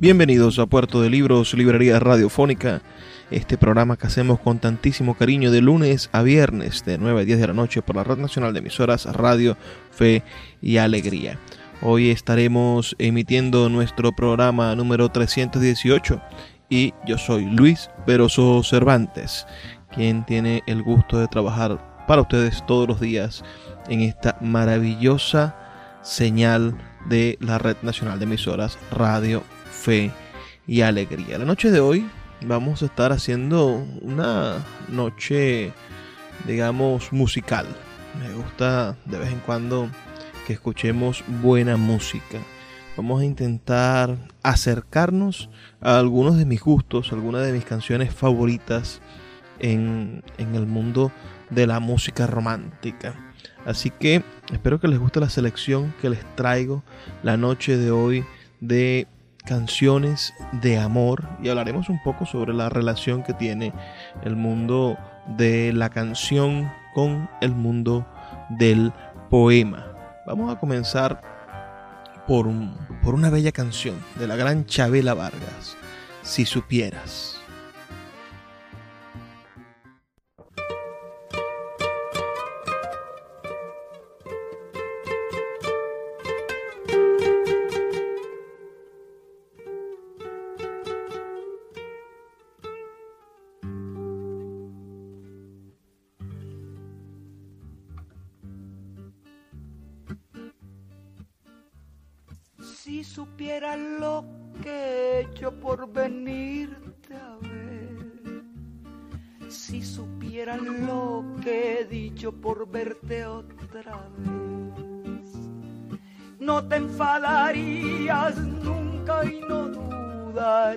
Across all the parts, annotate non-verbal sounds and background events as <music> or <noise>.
Bienvenidos a Puerto de Libros, Librería Radiofónica, este programa que hacemos con tantísimo cariño de lunes a viernes de 9 a 10 de la noche por la Red Nacional de Emisoras Radio, Fe y Alegría. Hoy estaremos emitiendo nuestro programa número 318 y yo soy Luis Peroso Cervantes, quien tiene el gusto de trabajar para ustedes todos los días en esta maravillosa señal de la Red Nacional de Emisoras Radio fe y alegría. La noche de hoy vamos a estar haciendo una noche, digamos, musical. Me gusta de vez en cuando que escuchemos buena música. Vamos a intentar acercarnos a algunos de mis gustos, algunas de mis canciones favoritas en, en el mundo de la música romántica. Así que espero que les guste la selección que les traigo la noche de hoy de canciones de amor y hablaremos un poco sobre la relación que tiene el mundo de la canción con el mundo del poema. Vamos a comenzar por, por una bella canción de la gran Chabela Vargas, Si supieras.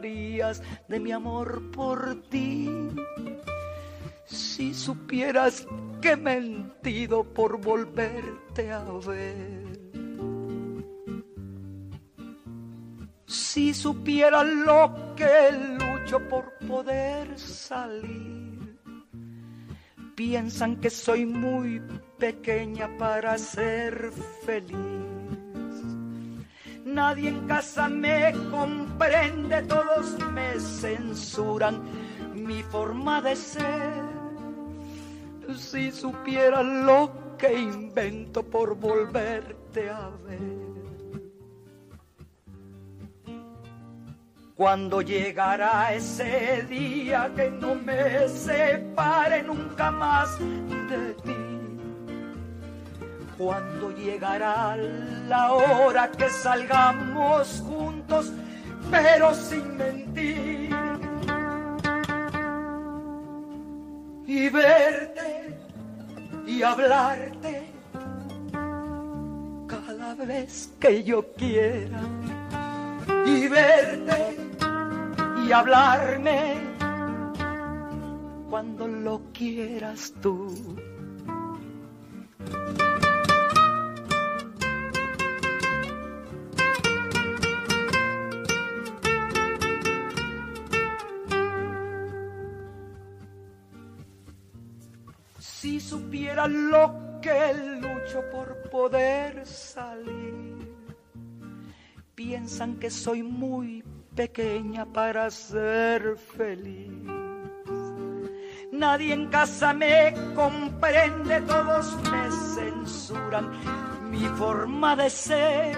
De mi amor por ti. Si supieras que he mentido por volverte a ver Si supiera lo que lucho por poder salir, piensan que soy muy pequeña para ser feliz. Nadie en casa me comprende, todos me censuran mi forma de ser. Si supiera lo que invento por volverte a ver. Cuando llegará ese día que no me separe nunca más de ti. Cuando llegará la hora que salgamos juntos, pero sin mentir. Y verte y hablarte cada vez que yo quiera. Y verte y hablarme cuando lo quieras tú. Supiera lo que lucho por poder salir, piensan que soy muy pequeña para ser feliz. Nadie en casa me comprende, todos me censuran mi forma de ser.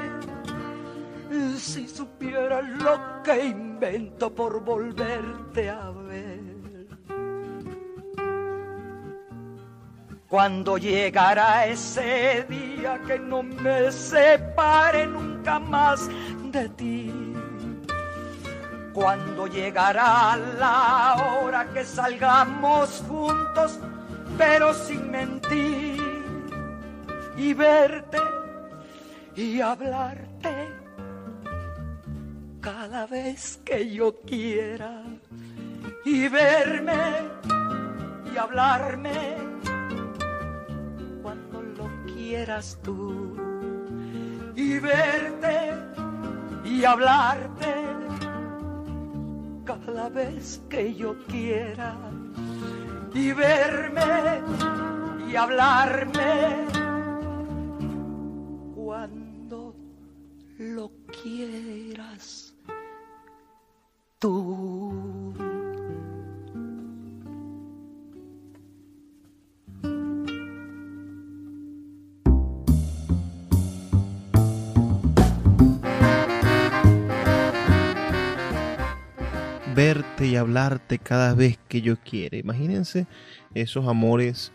Si supieras lo que invento por volverte a ver. Cuando llegará ese día que no me separe nunca más de ti. Cuando llegará la hora que salgamos juntos, pero sin mentir, y verte y hablarte cada vez que yo quiera, y verme y hablarme quieras tú y verte y hablarte cada vez que yo quiera y verme y hablarme cuando lo quieras tú. Verte y hablarte cada vez que yo quiera. Imagínense esos amores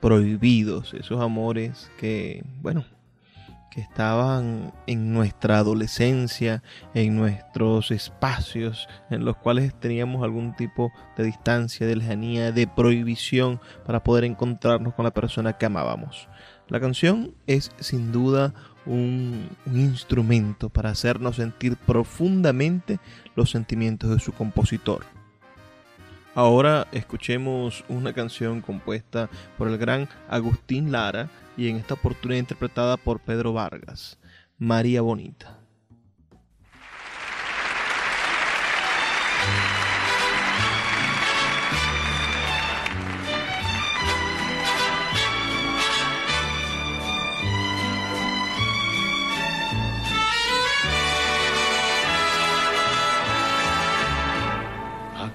prohibidos, esos amores que, bueno, que estaban en nuestra adolescencia, en nuestros espacios en los cuales teníamos algún tipo de distancia, de lejanía, de prohibición para poder encontrarnos con la persona que amábamos. La canción es sin duda un, instrumento para hacernos sentir profundamente los sentimientos de su compositor. Ahora escuchemos una canción compuesta por el gran Agustín Lara y en esta oportunidad interpretada por Pedro Vargas, María Bonita.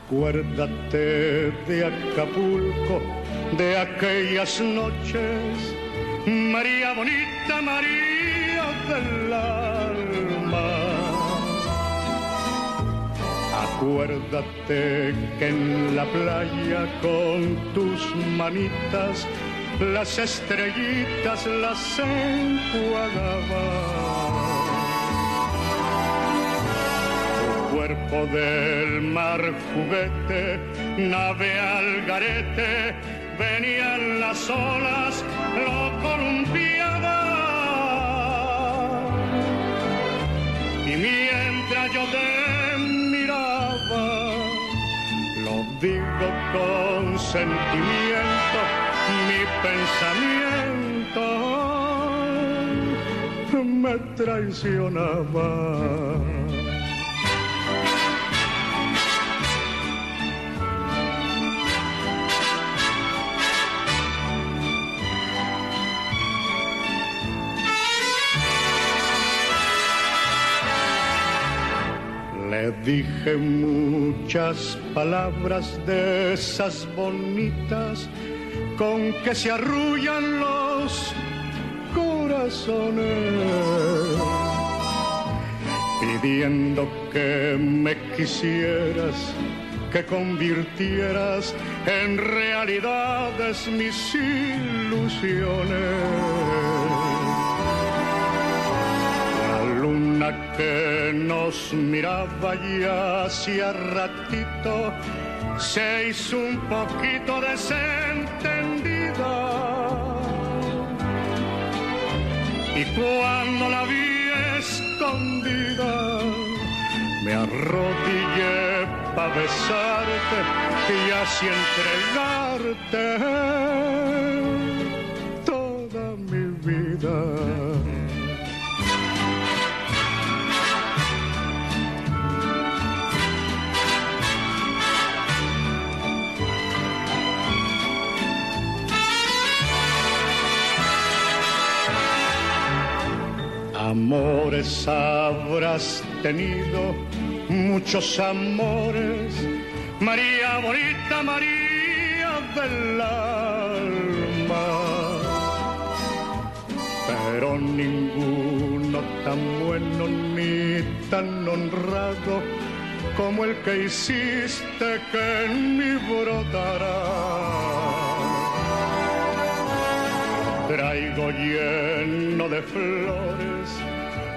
Acuérdate de Acapulco, de aquellas noches, María bonita, María del alma. Acuérdate que en la playa con tus manitas las estrellitas las enjuagabas cuerpo del mar juguete, nave al garete, venían las olas, lo columpiaba. Y mientras yo te miraba, lo digo con sentimiento, mi pensamiento me traicionaba. Dije muchas palabras de esas bonitas con que se arrullan los corazones, pidiendo que me quisieras, que convirtieras en realidades mis ilusiones que nos miraba ya hacía ratito se hizo un poquito desentendida. Y cuando la vi escondida, me arrodillé para besarte y así entregarte toda mi vida. Amores habrás tenido, muchos amores, María bonita, María del alma. Pero ninguno tan bueno ni tan honrado como el que hiciste que en mí brotará. Traigo lleno de flores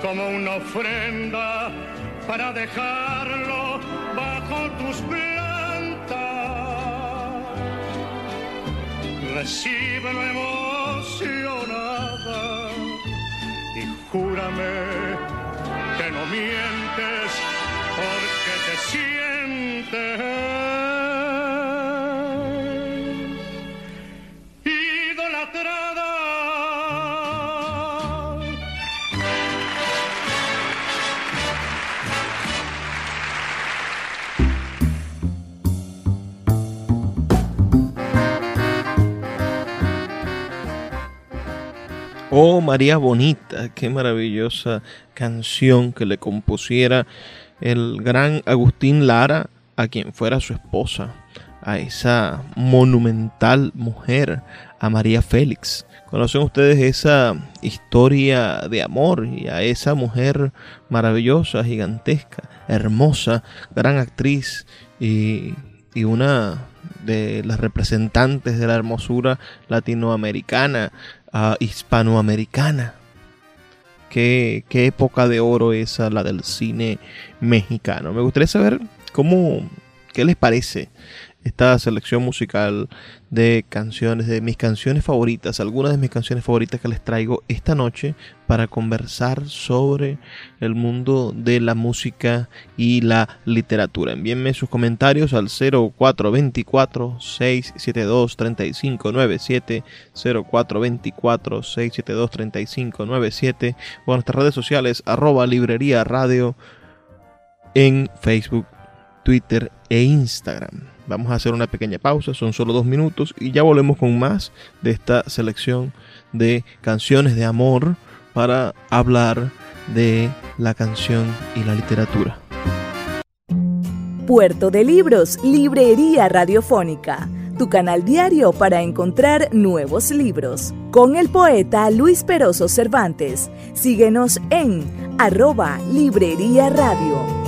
como una ofrenda para dejarlo bajo tus plantas. Recíbelo emocionada y júrame que no mientes porque te sientes Oh María Bonita, qué maravillosa canción que le compusiera el gran Agustín Lara a quien fuera su esposa, a esa monumental mujer, a María Félix. ¿Conocen ustedes esa historia de amor y a esa mujer maravillosa, gigantesca, hermosa, gran actriz y, y una de las representantes de la hermosura latinoamericana, hispanoamericana. Qué, qué época de oro esa, la del cine mexicano. Me gustaría saber cómo, qué les parece esta selección musical de canciones, de mis canciones favoritas, algunas de mis canciones favoritas que les traigo esta noche para conversar sobre el mundo de la música y la literatura. Envíenme sus comentarios al 0424-672-3597, 0424-672-3597 o a nuestras redes sociales arroba librería radio en Facebook, Twitter e Instagram. Vamos a hacer una pequeña pausa, son solo dos minutos y ya volvemos con más de esta selección de canciones de amor para hablar de la canción y la literatura. Puerto de Libros, Librería Radiofónica, tu canal diario para encontrar nuevos libros. Con el poeta Luis Peroso Cervantes. Síguenos en arroba Librería Radio.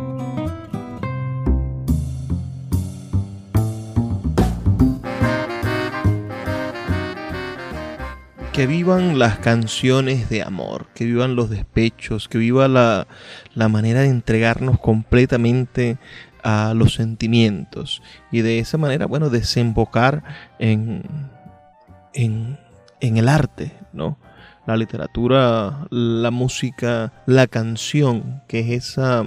Que vivan las canciones de amor, que vivan los despechos, que viva la, manera de entregarnos completamente a los sentimientos y de esa manera, bueno, desembocar en, en, en el arte, ¿no? La literatura, la música, la canción, que es esa,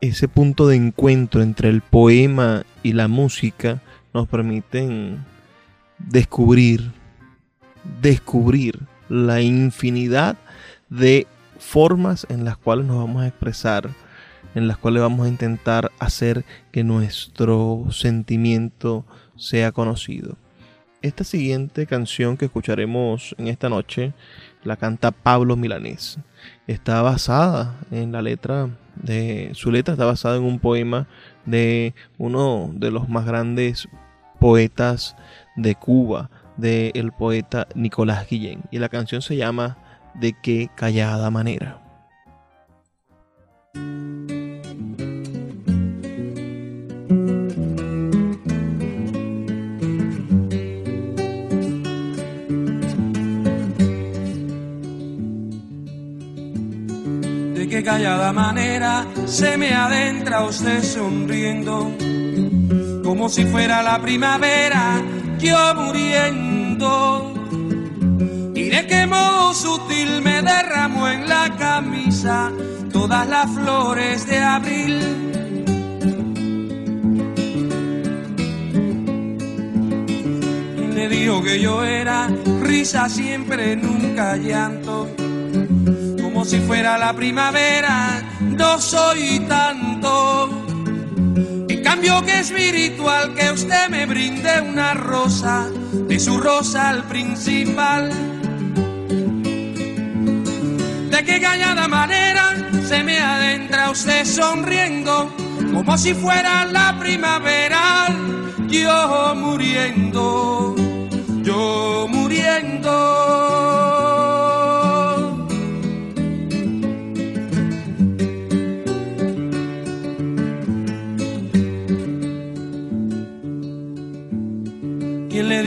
ese punto de encuentro entre el poema y la música, nos permiten descubrir descubrir la infinidad de formas en las cuales nos vamos a expresar, en las cuales vamos a intentar hacer que nuestro sentimiento sea conocido. Esta siguiente canción que escucharemos en esta noche la canta Pablo Milanés. Está basada en la letra de su letra está basada en un poema de uno de los más grandes poetas de Cuba, del poeta Nicolás Guillén y la canción se llama De qué callada manera. De qué callada manera se me adentra usted sonriendo, como si fuera la primavera, yo muriendo y de qué modo sutil me derramó en la camisa todas las flores de abril. Y le dijo que yo era risa siempre, nunca llanto si fuera la primavera, no soy tanto. En cambio que espiritual que usted me brinde una rosa, de su rosa al principal. De qué cañada manera se me adentra usted sonriendo, como si fuera la primavera, yo muriendo, yo muriendo.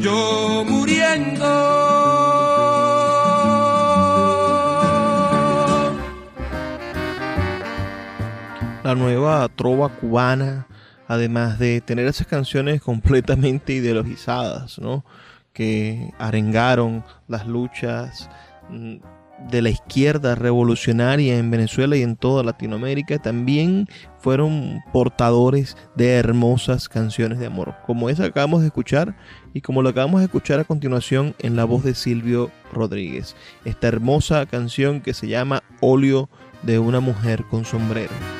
yo muriendo. La nueva trova cubana, además de tener esas canciones completamente ideologizadas, ¿no? que arengaron las luchas mm, de la izquierda revolucionaria en Venezuela y en toda Latinoamérica también fueron portadores de hermosas canciones de amor, como esa que acabamos de escuchar y como lo acabamos de escuchar a continuación en la voz de Silvio Rodríguez, esta hermosa canción que se llama Óleo de una mujer con sombrero.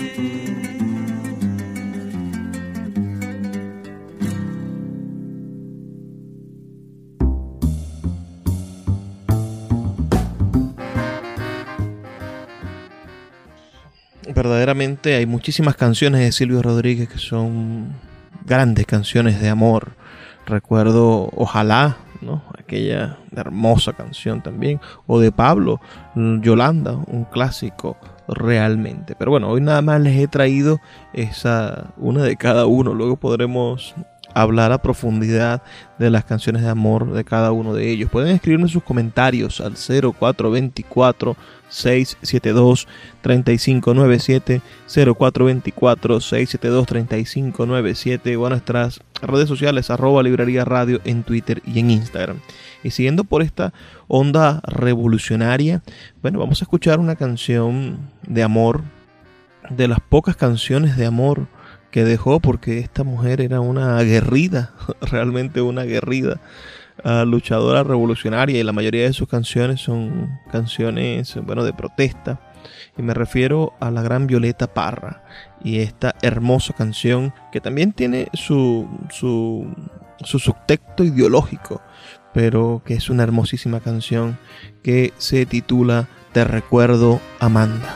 verdaderamente hay muchísimas canciones de Silvio Rodríguez que son grandes canciones de amor. Recuerdo Ojalá, ¿no? aquella hermosa canción también, o de Pablo Yolanda, un clásico realmente. Pero bueno, hoy nada más les he traído esa una de cada uno, luego podremos hablar a profundidad de las canciones de amor de cada uno de ellos. Pueden escribirme sus comentarios al 0424 672 3597 0424 672 3597 o a nuestras redes sociales arroba librería radio en Twitter y en Instagram. Y siguiendo por esta onda revolucionaria, bueno, vamos a escuchar una canción de amor, de las pocas canciones de amor que dejó porque esta mujer era una aguerrida, <laughs> realmente una aguerrida uh, luchadora revolucionaria y la mayoría de sus canciones son canciones, bueno, de protesta. Y me refiero a la gran Violeta Parra y esta hermosa canción que también tiene su, su, su subtexto ideológico, pero que es una hermosísima canción que se titula Te recuerdo Amanda.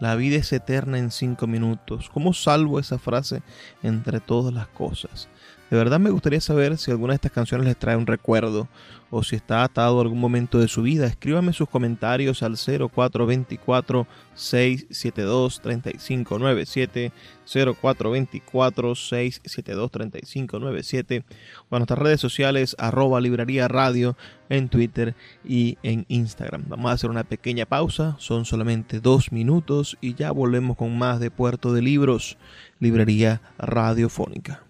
La vida es eterna en cinco minutos. ¿Cómo salvo esa frase entre todas las cosas? De verdad me gustaría saber si alguna de estas canciones les trae un recuerdo o si está atado a algún momento de su vida. Escríbame sus comentarios al 0424 672 3597 0424 672 3597 o a nuestras redes sociales arroba librería radio en Twitter y en Instagram. Vamos a hacer una pequeña pausa, son solamente dos minutos y ya volvemos con más de Puerto de Libros, librería radiofónica.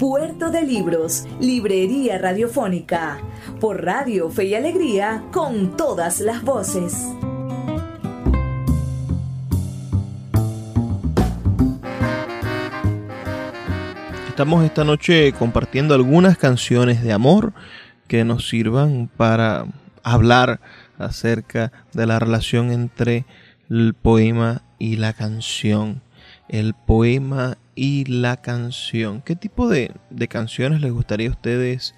Puerto de Libros, Librería Radiofónica, por Radio Fe y Alegría, con todas las voces. Estamos esta noche compartiendo algunas canciones de amor que nos sirvan para hablar acerca de la relación entre el poema y la canción. El poema y la canción. ¿Qué tipo de, de canciones les gustaría a ustedes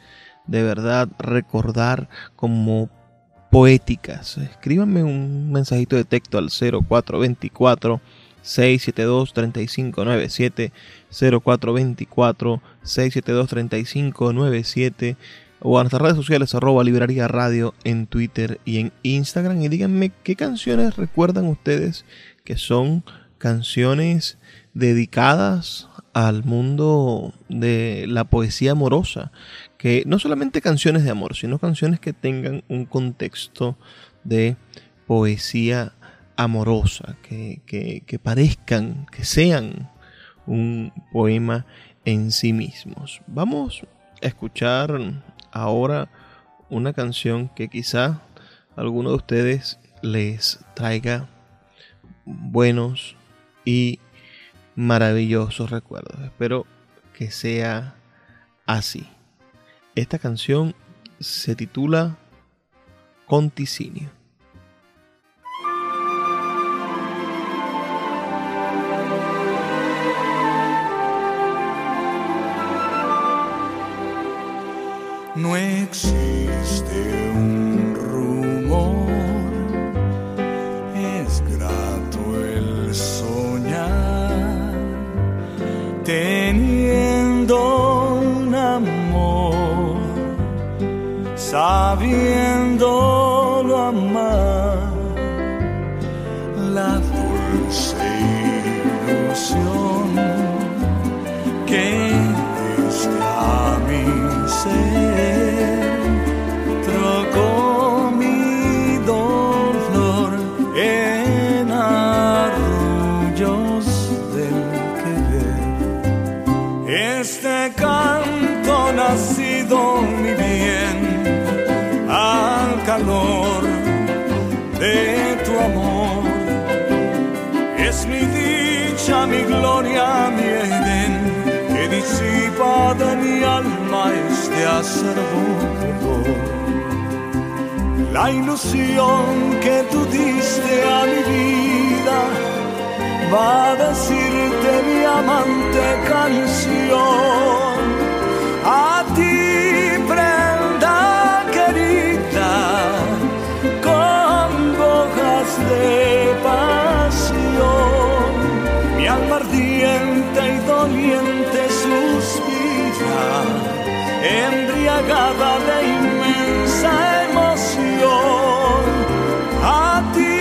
de verdad recordar como poéticas? Escríbanme un mensajito de texto al 0424 672 3597 0424 672 3597 o a nuestras redes sociales arroba librería radio en Twitter y en Instagram y díganme qué canciones recuerdan ustedes que son canciones dedicadas al mundo de la poesía amorosa, que no solamente canciones de amor, sino canciones que tengan un contexto de poesía amorosa, que, que, parezcan, que sean un poema en sí mismos. Vamos a escuchar ahora una canción que quizá alguno de ustedes les traiga buenos y maravillosos recuerdos. Espero que sea así. Esta canción se titula Conticinio. No existe un habiendo acervo La ilusión que tú diste a mi vida va a decirte mi amante canción. A ti, prenda querida, con hojas de pasión, mi alma ardiente y doliente suspira, embriagada de inmensa emoción. A ti,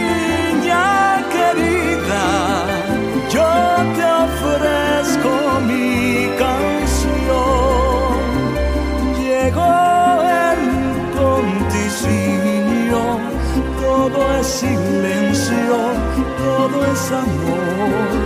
niña querida, yo te ofrezco mi canción. Llegó el conticinio, todo es silencio, todo es amor.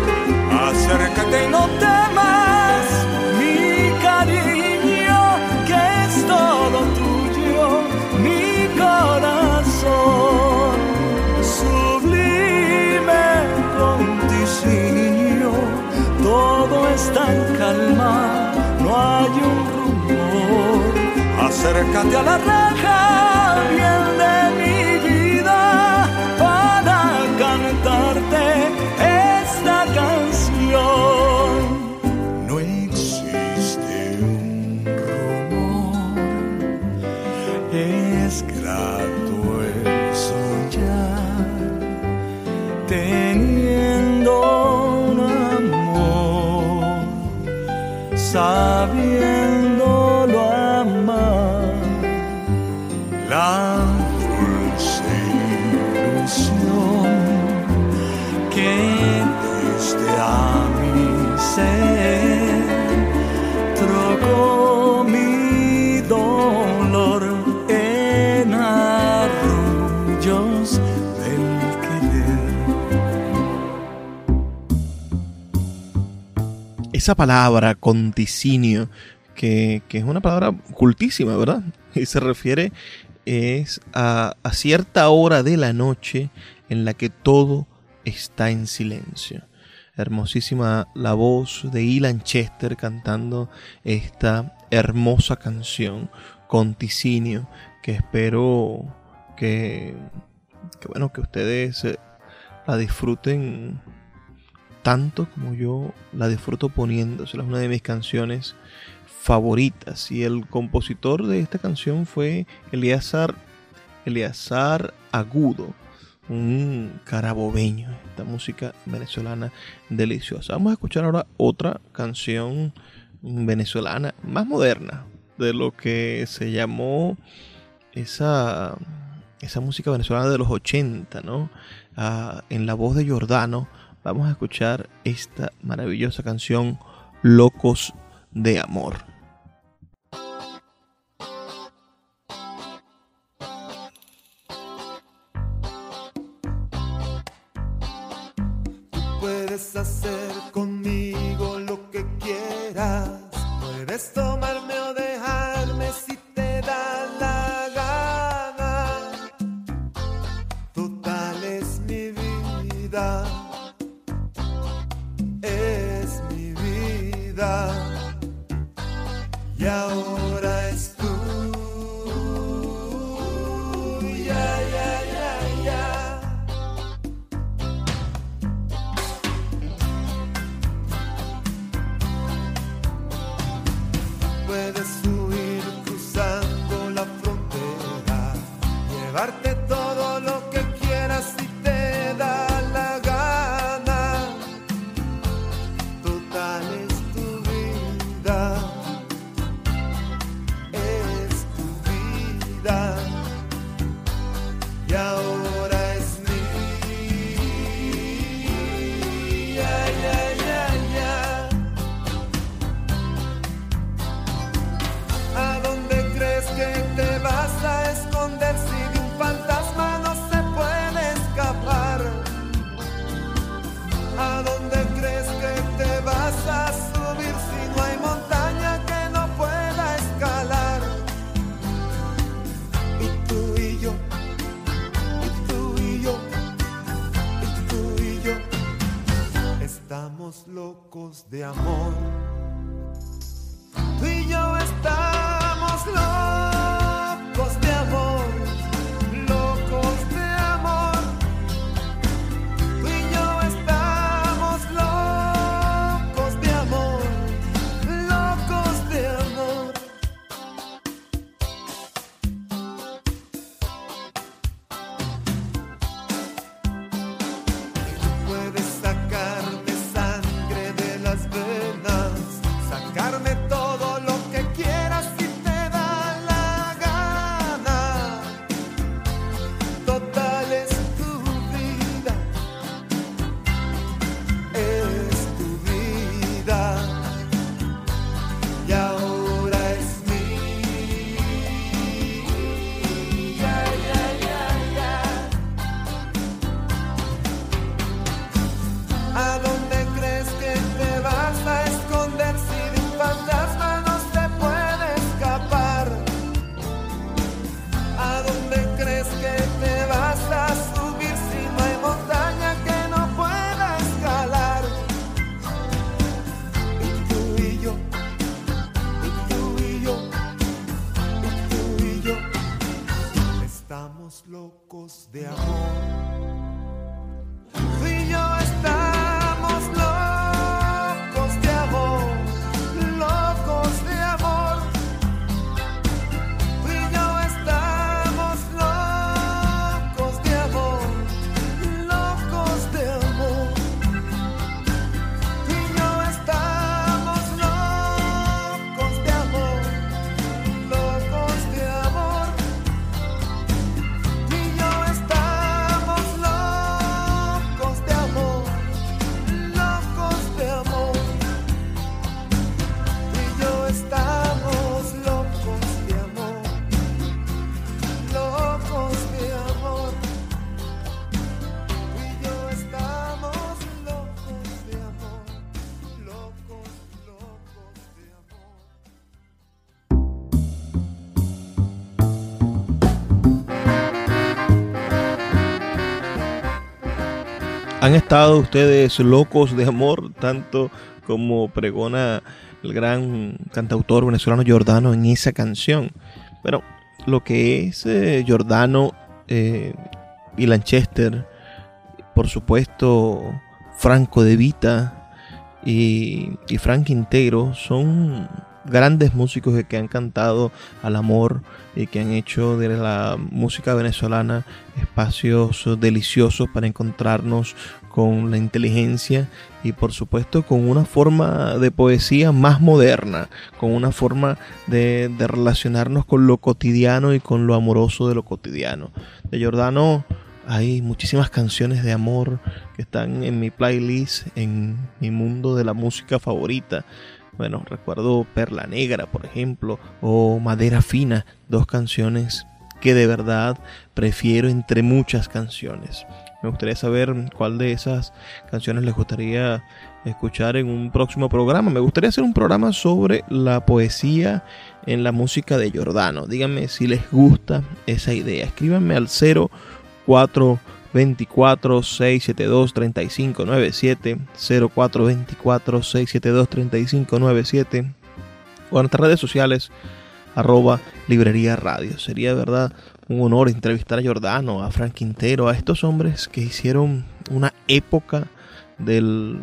Acércate a la reja, bien Esa palabra conticinio, que, que es una palabra cultísima, ¿verdad? Y se refiere es a, cierta hora de la noche en la que todo está en silencio. Hermosísima la voz de Ilan Chester cantando esta hermosa canción, Conticinio, que espero que, que bueno, que ustedes eh, la disfruten tanto como yo la disfruto poniéndosela. Es una de mis canciones favoritas. Y el compositor de esta canción fue Eleazar, Eleazar Agudo, un carabobeño. Esta música venezolana deliciosa. Vamos a escuchar ahora otra canción venezolana, más moderna, de lo que se llamó esa, esa música venezolana de los 80, ¿no? Ah, en la voz de Giordano vamos a escuchar esta maravillosa canción Locos de Amor. Puedes hacer conmigo lo que quieras. Puedes tomarme vida. Y ahora ¿Han estado ustedes locos de amor, tanto como pregona el gran cantautor venezolano Giordano en esa canción? Bueno, lo que es eh, Giordano eh, y Lanchester, por supuesto Franco de Vita y, y Frank Quintero son grandes músicos que han cantado al amor y que han hecho de la música venezolana espacios deliciosos para encontrarnos con la inteligencia y por supuesto con una forma de poesía más moderna, con una forma de, relacionarnos con lo cotidiano y con lo amoroso de lo cotidiano. De Giordano hay muchísimas canciones de amor que están en mi playlist, en mi mundo de la música favorita. Bueno, recuerdo Perla Negra, por ejemplo, o Madera Fina, dos canciones que de verdad prefiero entre muchas canciones. Me gustaría saber cuál de esas canciones les gustaría escuchar en un próximo programa. Me gustaría hacer un programa sobre la poesía en la música de Giordano. Díganme si les gusta esa idea. Escríbanme al 0424 672 3597 0424 672 3597 o en nuestras redes sociales arroba librería radio. Sería verdad un honor entrevistar a Giordano, a Frank Quintero, a estos hombres que hicieron una época del,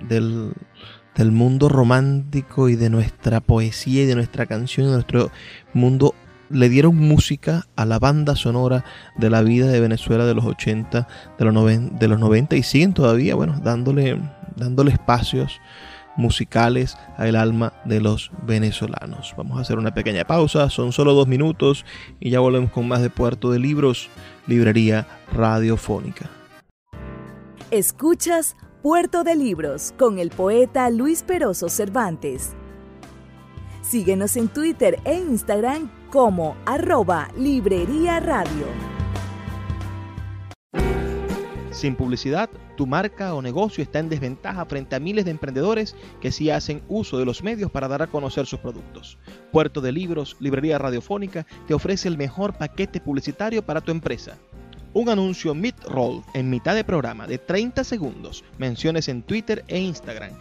del, del mundo romántico y de nuestra poesía y de nuestra canción, de nuestro mundo le dieron música a la banda sonora de la vida de Venezuela de los 80, de los, de los 90 y siguen todavía, bueno, dándole, dándole espacios musicales al alma de los venezolanos. Vamos a hacer una pequeña pausa, son solo dos minutos y ya volvemos con más de Puerto de Libros, Librería Radiofónica. Escuchas Puerto de Libros con el poeta Luis Peroso Cervantes. Síguenos en Twitter e Instagram como arroba Librería Radio. Sin publicidad, tu marca o negocio está en desventaja frente a miles de emprendedores que sí hacen uso de los medios para dar a conocer sus productos. Puerto de Libros, Librería Radiofónica, te ofrece el mejor paquete publicitario para tu empresa. Un anuncio mid-roll en mitad de programa de 30 segundos, menciones en Twitter e Instagram,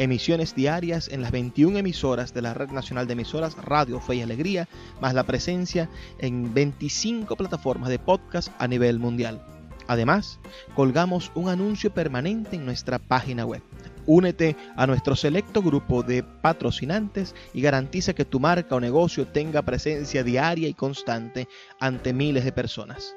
emisiones diarias en las 21 emisoras de la Red Nacional de Emisoras Radio Fe y Alegría, más la presencia en 25 plataformas de podcast a nivel mundial. Además, colgamos un anuncio permanente en nuestra página web. Únete a nuestro selecto grupo de patrocinantes y garantiza que tu marca o negocio tenga presencia diaria y constante ante miles de personas.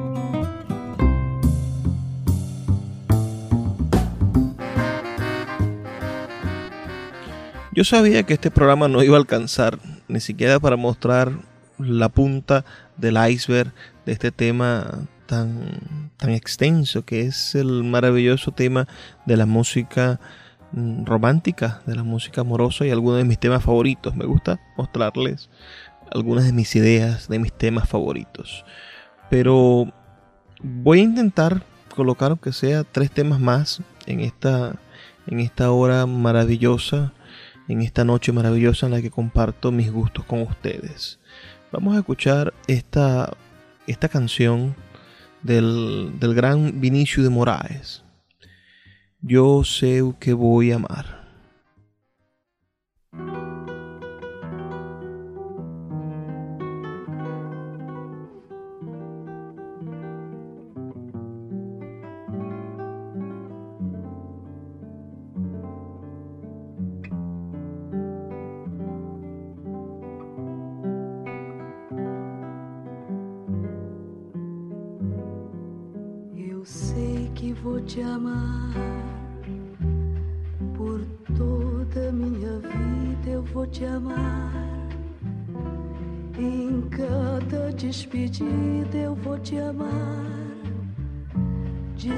Yo sabía que este programa no iba a alcanzar ni siquiera para mostrar la punta del iceberg de este tema tan, tan extenso que es el maravilloso tema de la música mm, romántica, de la música amorosa y algunos de mis temas favoritos. Me gusta mostrarles algunas de mis ideas, de mis temas favoritos. Pero voy a intentar colocar aunque sea tres temas más en esta, en esta hora maravillosa, en esta noche maravillosa en la que comparto mis gustos con ustedes. Vamos a escuchar esta, esta canción del, del gran Vinicio de Moraes. Yo sé que voy a amar. Te amar por toda minha vida eu vou te amar. Em cada despedida eu vou te amar. De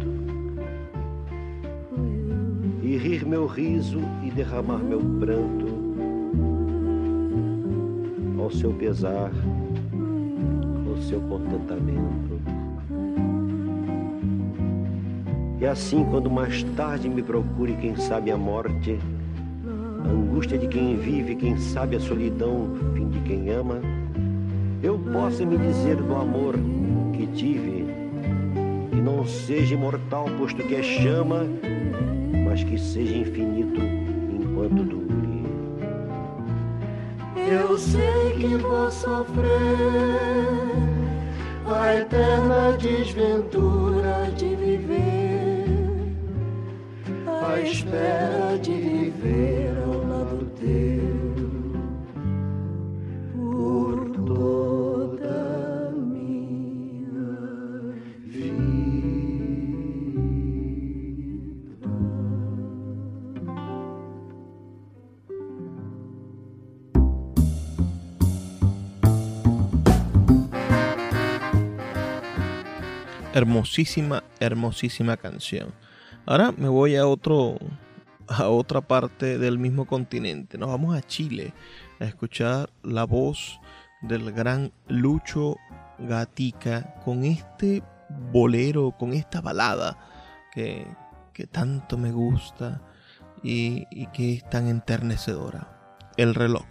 Meu riso e derramar meu pranto ao seu pesar, ao seu contentamento. E assim, quando mais tarde me procure, quem sabe a morte, a angústia de quem vive, quem sabe a solidão, fim de quem ama, eu possa me dizer do amor que tive, que não seja imortal, posto que é chama, mas que seja infinito enquanto dure. Eu sei que vou sofrer a eterna desventura de viver, a espera de viver Hermosísima, hermosísima canción. Ahora me voy a otro a otra parte del mismo continente. Nos vamos a Chile a escuchar la voz del gran Lucho Gatica con este bolero, con esta balada que, que tanto me gusta y, y que es tan enternecedora. El reloj.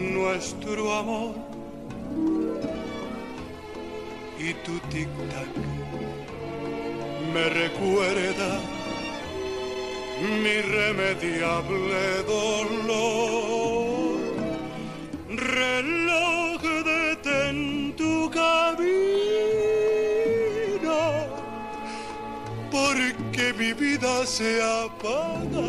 nuestro amor. Y tu tic-tac me recuerda mi irremediable dolor. Reloj detén tu camino, porque mi vida se apaga.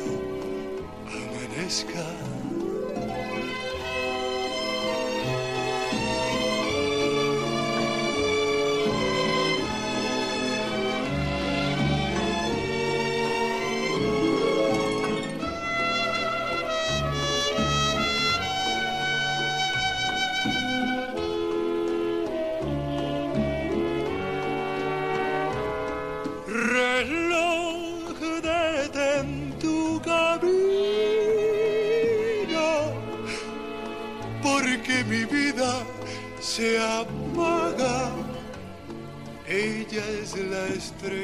amanezca.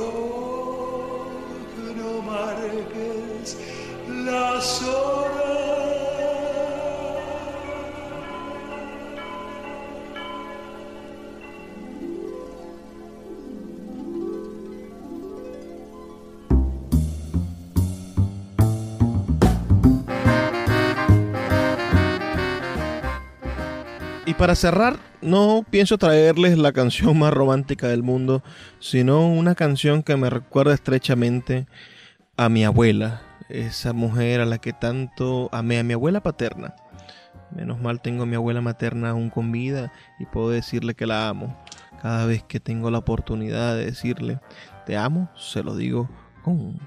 Reloj, no marques las horas. Para cerrar, no pienso traerles la canción más romántica del mundo, sino una canción que me recuerda estrechamente a mi abuela, esa mujer a la que tanto amé, a mi abuela paterna. Menos mal tengo a mi abuela materna aún con vida y puedo decirle que la amo. Cada vez que tengo la oportunidad de decirle te amo, se lo digo con,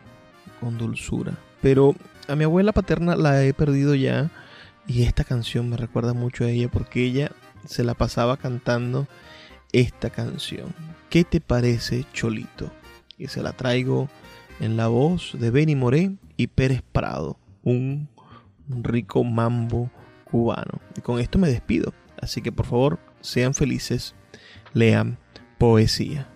con dulzura. Pero a mi abuela paterna la he perdido ya y esta canción me recuerda mucho a ella porque ella se la pasaba cantando esta canción. ¿Qué te parece, Cholito? Y se la traigo en la voz de Benny Moré y Pérez Prado, un rico mambo cubano. Y con esto me despido. Así que por favor, sean felices, lean poesía.